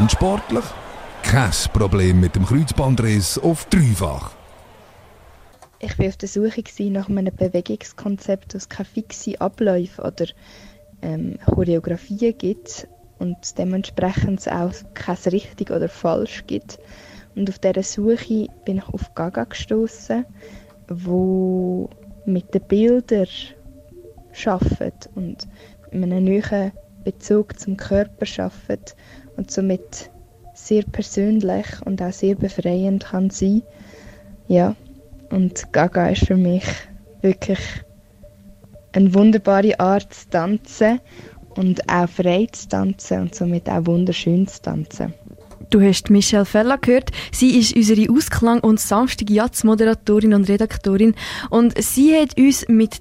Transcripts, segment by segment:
Und sportlich? Kein Problem mit dem Kreuzbandriss auf dreifach. Ich war auf der Suche nach einem Bewegungskonzept, das keine fixe Abläufe oder ähm, Choreografien gibt und dementsprechend auch kein richtig oder falsch gibt. Und auf dieser Suche bin ich auf Gaga gestoßen, wo mit den Bildern arbeitet und mit einem neuen Bezug zum Körper arbeitet und somit sehr persönlich und auch sehr befreiend kann sein. Ja, und Gaga ist für mich wirklich eine wunderbare Art zu tanzen und auch frei zu tanzen und somit auch wunderschön zu tanzen. Du hast Michelle Fella gehört. Sie ist unsere Ausklang- und sanftige Jazz-Moderatorin und Redaktorin. Und sie hat uns mit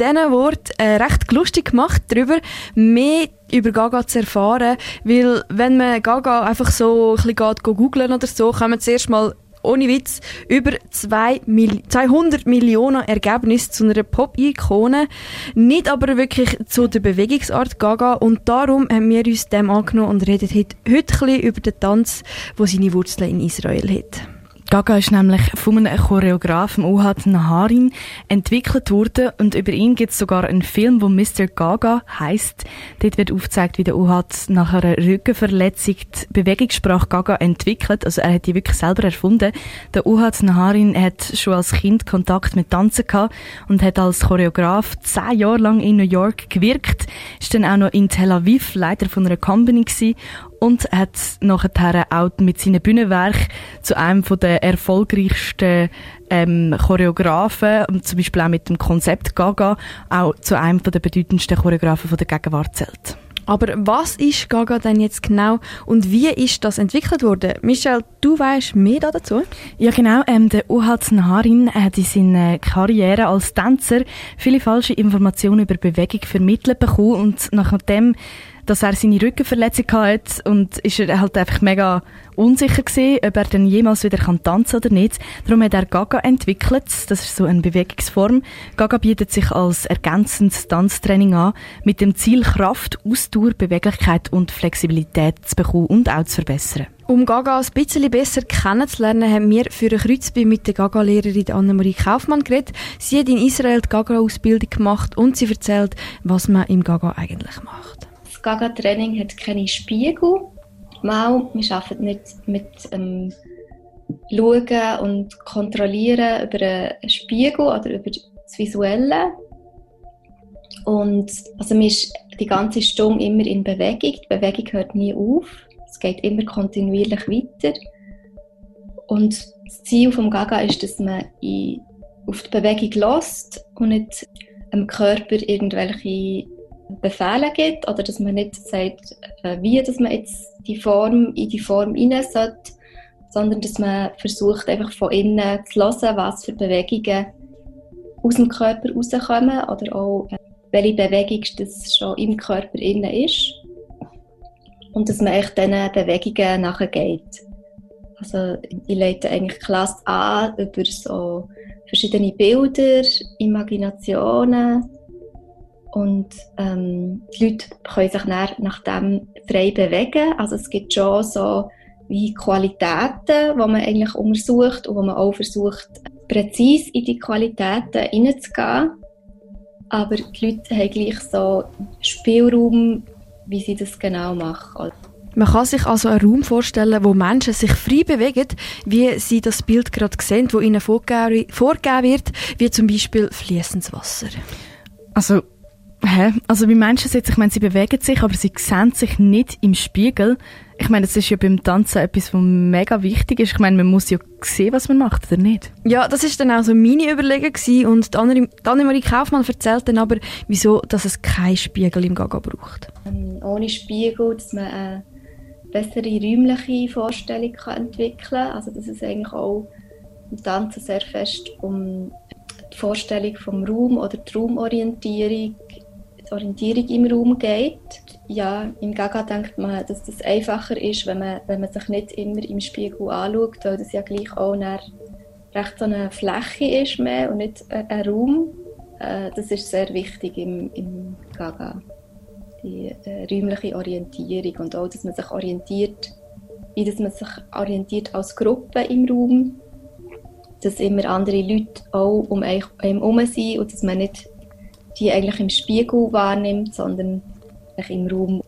diesen Worten äh, recht lustig gemacht, darüber mehr über Gaga zu erfahren. Weil, wenn man Gaga einfach so ein bisschen geht, googlen oder so, man zuerst mal ohne Witz, über 200 Millionen Ergebnisse zu einer Pop-Ikone. Nicht aber wirklich zu der Bewegungsart Gaga. Und darum haben wir uns dem angenommen und reden heute, heute ein bisschen über den Tanz, der seine Wurzeln in Israel hat. Gaga ist nämlich von einem Choreografen Ohad Naharin entwickelt worden und über ihn gibt es sogar einen Film, wo Mr. Gaga heißt. Dort wird aufgezeigt, wie der Ohad nach einer Rückenverletzung die Bewegungssprache Gaga entwickelt. Also er hat die wirklich selber erfunden. Der Ohad Naharin hat schon als Kind Kontakt mit Tanzen gehabt und hat als Choreograf zehn Jahre lang in New York gewirkt. Ist dann auch noch in Tel Aviv Leiter von einer Company gewesen und hat nachher auch mit seinen Bühnenwerk zu einem der erfolgreichsten ähm, Choreografen, und zum Beispiel auch mit dem Konzept Gaga, auch zu einem der bedeutendsten Choreografen von der Gegenwart zählt. Aber was ist Gaga denn jetzt genau und wie ist das entwickelt worden? Michelle, du weißt mehr dazu? Ja, genau. Ähm, der Uhat Naharin hat in seiner Karriere als Tänzer viele falsche Informationen über Bewegung vermittelt bekommen und nachdem dass er seine Rückenverletzung hatte und ist er halt einfach mega unsicher gewesen, ob er dann jemals wieder kann tanzen oder nicht. Darum hat er Gaga entwickelt. Das ist so eine Bewegungsform. Gaga bietet sich als ergänzendes Tanztraining an, mit dem Ziel Kraft, Ausdauer, Beweglichkeit und Flexibilität zu bekommen und auch zu verbessern. Um Gaga ein bisschen besser kennenzulernen, haben wir für ein Kreuzbein mit der Gaga-Lehrerin Annemarie Kaufmann geredet. Sie hat in Israel die Gaga-Ausbildung gemacht und sie erzählt, was man im Gaga eigentlich macht. Das Gaga-Training hat keine Spiegel. Mal, wir arbeiten nicht mit ähm, Schauen und Kontrollieren über einen Spiegel oder über das Visuelle. Und also man ist die ganze Stunde immer in Bewegung. Die Bewegung hört nie auf. Es geht immer kontinuierlich weiter. Und das Ziel des Gaga ist, dass man in, auf die Bewegung lässt und nicht dem Körper irgendwelche Befehle gibt oder dass man nicht sagt, äh, wie dass man jetzt die Form in die Form hinein sollte, sondern dass man versucht einfach von innen zu hören, was für Bewegungen aus dem Körper rauskommen oder auch äh, welche Bewegung das schon im Körper innen ist und dass man echt diesen Bewegungen nachgeht. Also ich leite eigentlich Klasse an über so verschiedene Bilder, Imaginationen, und ähm, die Leute können sich nach, nach dem frei bewegen. Also es gibt schon so wie Qualitäten, die man eigentlich untersucht und wo man auch versucht, präzise in die Qualitäten hineinzugehen. Aber die Leute haben gleich so Spielraum, wie sie das genau machen. Man kann sich also einen Raum vorstellen, wo Menschen sich frei bewegen, wie sie das Bild gerade sehen, wo ihnen vorgegeben wird, wie zum Beispiel fließendes Wasser. Also Hä? Also wie Menschen sind, ich meine, sie bewegen sich, aber sie sehen sich nicht im Spiegel. Ich meine, das ist ja beim Tanzen etwas, was mega wichtig ist. Ich meine, man muss ja sehen, was man macht, oder nicht? Ja, das ist dann auch so meine Überlegung gewesen. und Annemarie Kaufmann erzählt dann aber, wieso dass es keinen Spiegel im Gaga braucht. Ähm, ohne Spiegel, dass man eine bessere räumliche Vorstellung kann entwickeln kann. Also dass es eigentlich auch im Tanzen sehr fest um die Vorstellung vom Raum oder die Raumorientierung Orientierung im Raum geht. Ja, im Gaga denkt man, dass das einfacher ist, wenn man, wenn man sich nicht immer im Spiegel anschaut, weil das ja gleich auch recht so eine Fläche ist mehr und nicht ein Raum. Äh, das ist sehr wichtig im, im Gaga. Die äh, räumliche Orientierung und auch, dass man sich orientiert wie dass man sich orientiert als Gruppe im Raum, dass immer andere Leute auch um einen herum sind und dass man nicht die eigentlich im Spiegel wahrnimmt, sondern im Raum.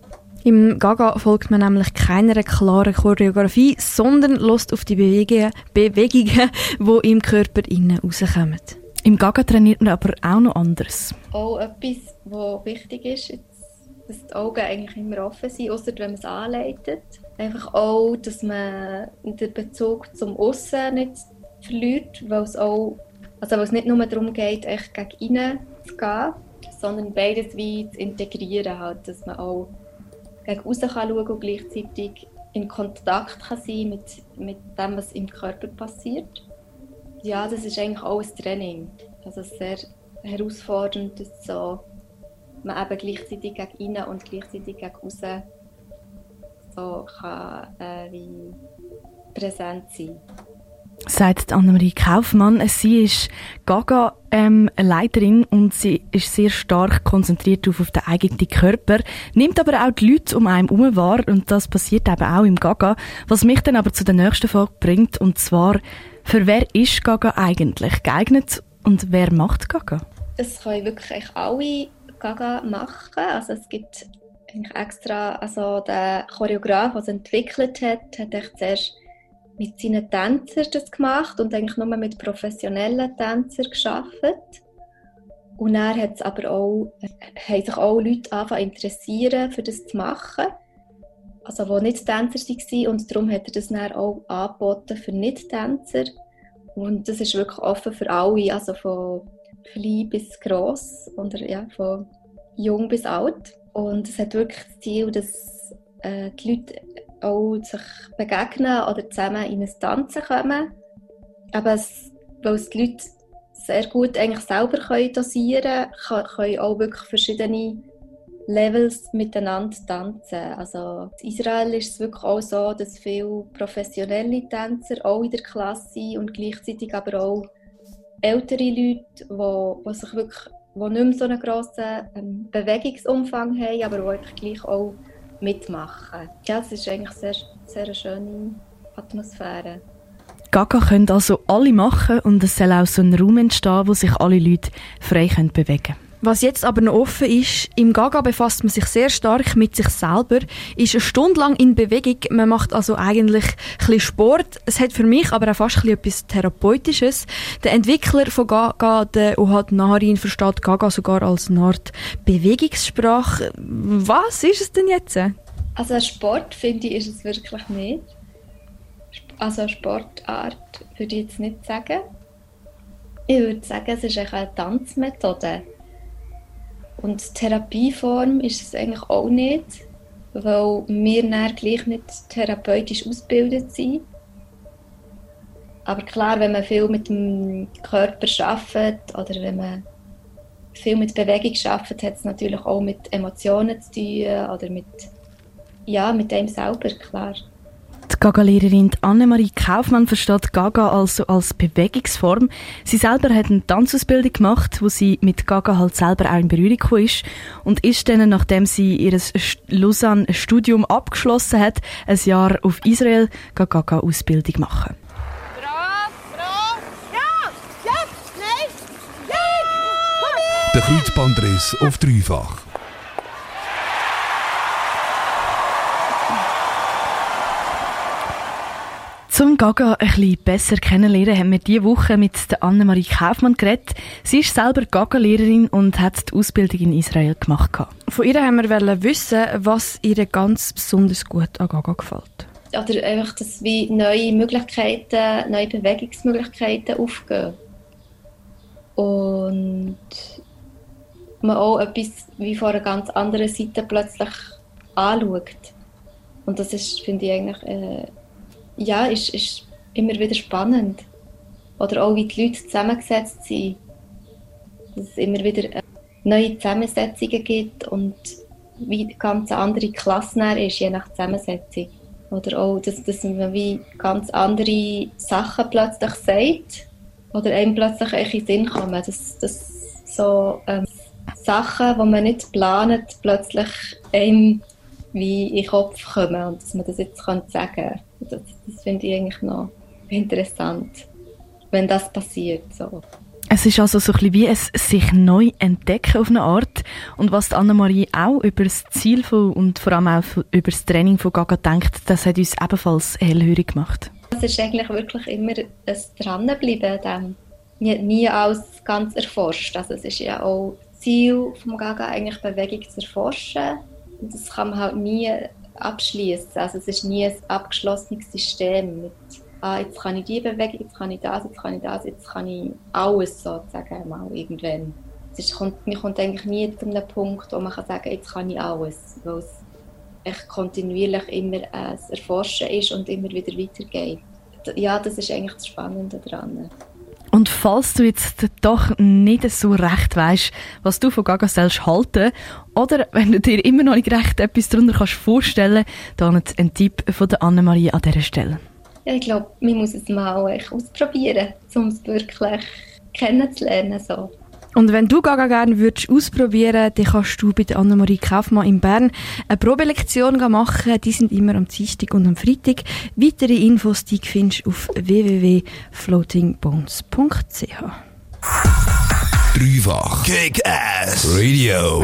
Im Gaga folgt man nämlich keiner klaren Choreografie, sondern lässt auf die Bewegungen, Bewegungen, die im Körper innen rauskommen. Im Gaga trainiert man aber auch noch anders. Auch etwas, was wichtig ist, dass die Augen eigentlich immer offen sind, außer wenn man es anleitet. Einfach auch, dass man den Bezug zum Aussen nicht verliert, weil es auch, also weil es nicht nur darum geht, echt gegen innen zu gehen, sondern beides wie zu integrieren, halt, dass man auch gegen außen kann schauen und gleichzeitig in Kontakt kann sein mit, mit dem, was im Körper passiert. Ja, das ist eigentlich auch ein Training. Also sehr herausfordernd, dass so man eben gleichzeitig gegen innen und gleichzeitig gegen außen so kann äh, wie präsent sein sagt Annemarie Kaufmann. Sie ist Gaga-Leiterin ähm, und sie ist sehr stark konzentriert auf, auf den eigenen Körper, nimmt aber auch die Leute um einen herum wahr und das passiert eben auch im Gaga. Was mich dann aber zu der nächsten Frage bringt und zwar, für wer ist Gaga eigentlich geeignet und wer macht Gaga? Es können wirklich alle Gaga machen. Also es gibt extra, also der Choreograf, der es entwickelt hat, hat echt zuerst mit seinen Tänzern das gemacht und eigentlich nur mit professionellen Tänzern geschafft. Und er hat es aber auch, haben sich auch Leute angefangen interessieren, für das zu machen. Also, die nicht Tänzer waren und darum hat er das dann auch angeboten für Nicht-Tänzer. Und das ist wirklich offen für alle, also von klein bis gross oder ja, von jung bis alt. Und es hat wirklich das Ziel, dass äh, die Leute auch sich begegnen oder zusammen in ein Tanzen kommen. Aber es, weil es die Leute sehr gut eigentlich selber können dosieren können, können auch wirklich verschiedene Levels miteinander tanzen. Also in Israel ist es wirklich auch so, dass viele professionelle Tänzer auch in der Klasse sind und gleichzeitig aber auch ältere Leute, die, die sich wirklich die nicht mehr so einen grossen ähm, Bewegungsumfang haben, aber die gleich auch mitmachen. Ja, es ist eigentlich sehr, sehr eine schöne Atmosphäre. Gaga können also alle machen und es soll auch so ein Raum entstehen, wo sich alle Leute frei bewegen können. Was jetzt aber noch offen ist, im Gaga befasst man sich sehr stark mit sich selber, ist eine Stunde lang in Bewegung, man macht also eigentlich ein Sport. Es hat für mich aber auch fast ein etwas Therapeutisches. Der Entwickler von Gaga, der Ohad Naharin, versteht Gaga sogar als eine Art Bewegungssprache. Was ist es denn jetzt? Also Sport, finde ich, ist es wirklich nicht. Also Sportart würde ich jetzt nicht sagen. Ich würde sagen, es ist eine Tanzmethode. Und Therapieform ist es eigentlich auch nicht, weil wir dann gleich nicht therapeutisch ausgebildet sind. Aber klar, wenn man viel mit dem Körper arbeitet oder wenn man viel mit Bewegung arbeitet, hat es natürlich auch mit Emotionen zu tun oder mit, ja, mit dem selber, klar. Die Gaga-Lehrerin Annemarie Kaufmann versteht Gaga also als Bewegungsform. Sie selber hat eine Tanzausbildung gemacht, wo sie mit Gaga halt selber auch in Berührung gekommen ist und ist dann, nachdem sie ihr Lausanne-Studium abgeschlossen hat, ein Jahr auf Israel Gaga-Ausbildung machen. Der Kreuzbandriss auf dreifach. Zum Gaga ein bisschen besser kennenlernen, haben wir diese Woche mit der Annemarie Kaufmann geredet. Sie ist selber Gaga-Lehrerin und hat die Ausbildung in Israel gemacht. Von ihr haben wir wissen, was ihr ganz besonders gut an Gaga gefällt. Oder einfach, dass wie neue Möglichkeiten, neue Bewegungsmöglichkeiten aufgehen. Und man auch etwas wie von einer ganz anderen Seite plötzlich anschaut. Und das ist, finde ich, eigentlich... Äh, ja, ist, ist immer wieder spannend. Oder auch, wie die Leute zusammengesetzt sind. Dass es immer wieder äh, neue Zusammensetzungen gibt und wie ganz andere Klasse ist, je nach Zusammensetzung. Oder auch, dass, dass man wie ganz andere Sachen plötzlich sagt oder einem plötzlich in den Sinn kommen. Dass, dass so ähm, Sachen, die man nicht plant, plötzlich einem wie in den Kopf kommen und dass man das jetzt kann sagen kann. Das, das finde ich eigentlich noch interessant, wenn das passiert. So. Es ist also so ein bisschen wie ein sich neu entdecken auf eine Art. Und was Annemarie auch über das Ziel von, und vor allem auch über das Training von Gaga denkt, das hat uns ebenfalls hellhörig gemacht. Es ist eigentlich wirklich immer ein Dranbleiben an dem. Nie, nie alles ganz erforscht. Also es ist ja auch Ziel von Gaga eigentlich Bewegung zu erforschen. Das kann man halt nie abschließen. Also es ist nie ein abgeschlossenes System mit ah, jetzt kann ich die Bewegung, jetzt kann ich das, jetzt kann ich das, jetzt kann ich alles sozusagen mal irgendwann. Es kommt, man kommt eigentlich nie zu einem Punkt, wo man kann sagen jetzt kann ich alles, weil es echt kontinuierlich immer ein Erforschen ist und immer wieder weitergeht. Ja, das ist eigentlich das Spannende daran. Und falls du jetzt doch nicht so recht weißt, was du von Gaga selbst halten, oder wenn du dir immer noch nicht recht etwas darunter kannst vorstellen, dann ein Tipp von der Annemarie an dieser Stelle. Ja, ich glaube, man muss es mal ausprobieren, um es wirklich kennenzulernen. So. Und wenn du Gaga gerne würdest ausprobieren, dann kannst du bei Annemarie Kaufmann in Bern eine Probelektion machen. Die sind immer am Dienstag und am Freitag. Weitere Infos die findest du auf www.floatingbones.ch. Dreifach Kick Ass Radio.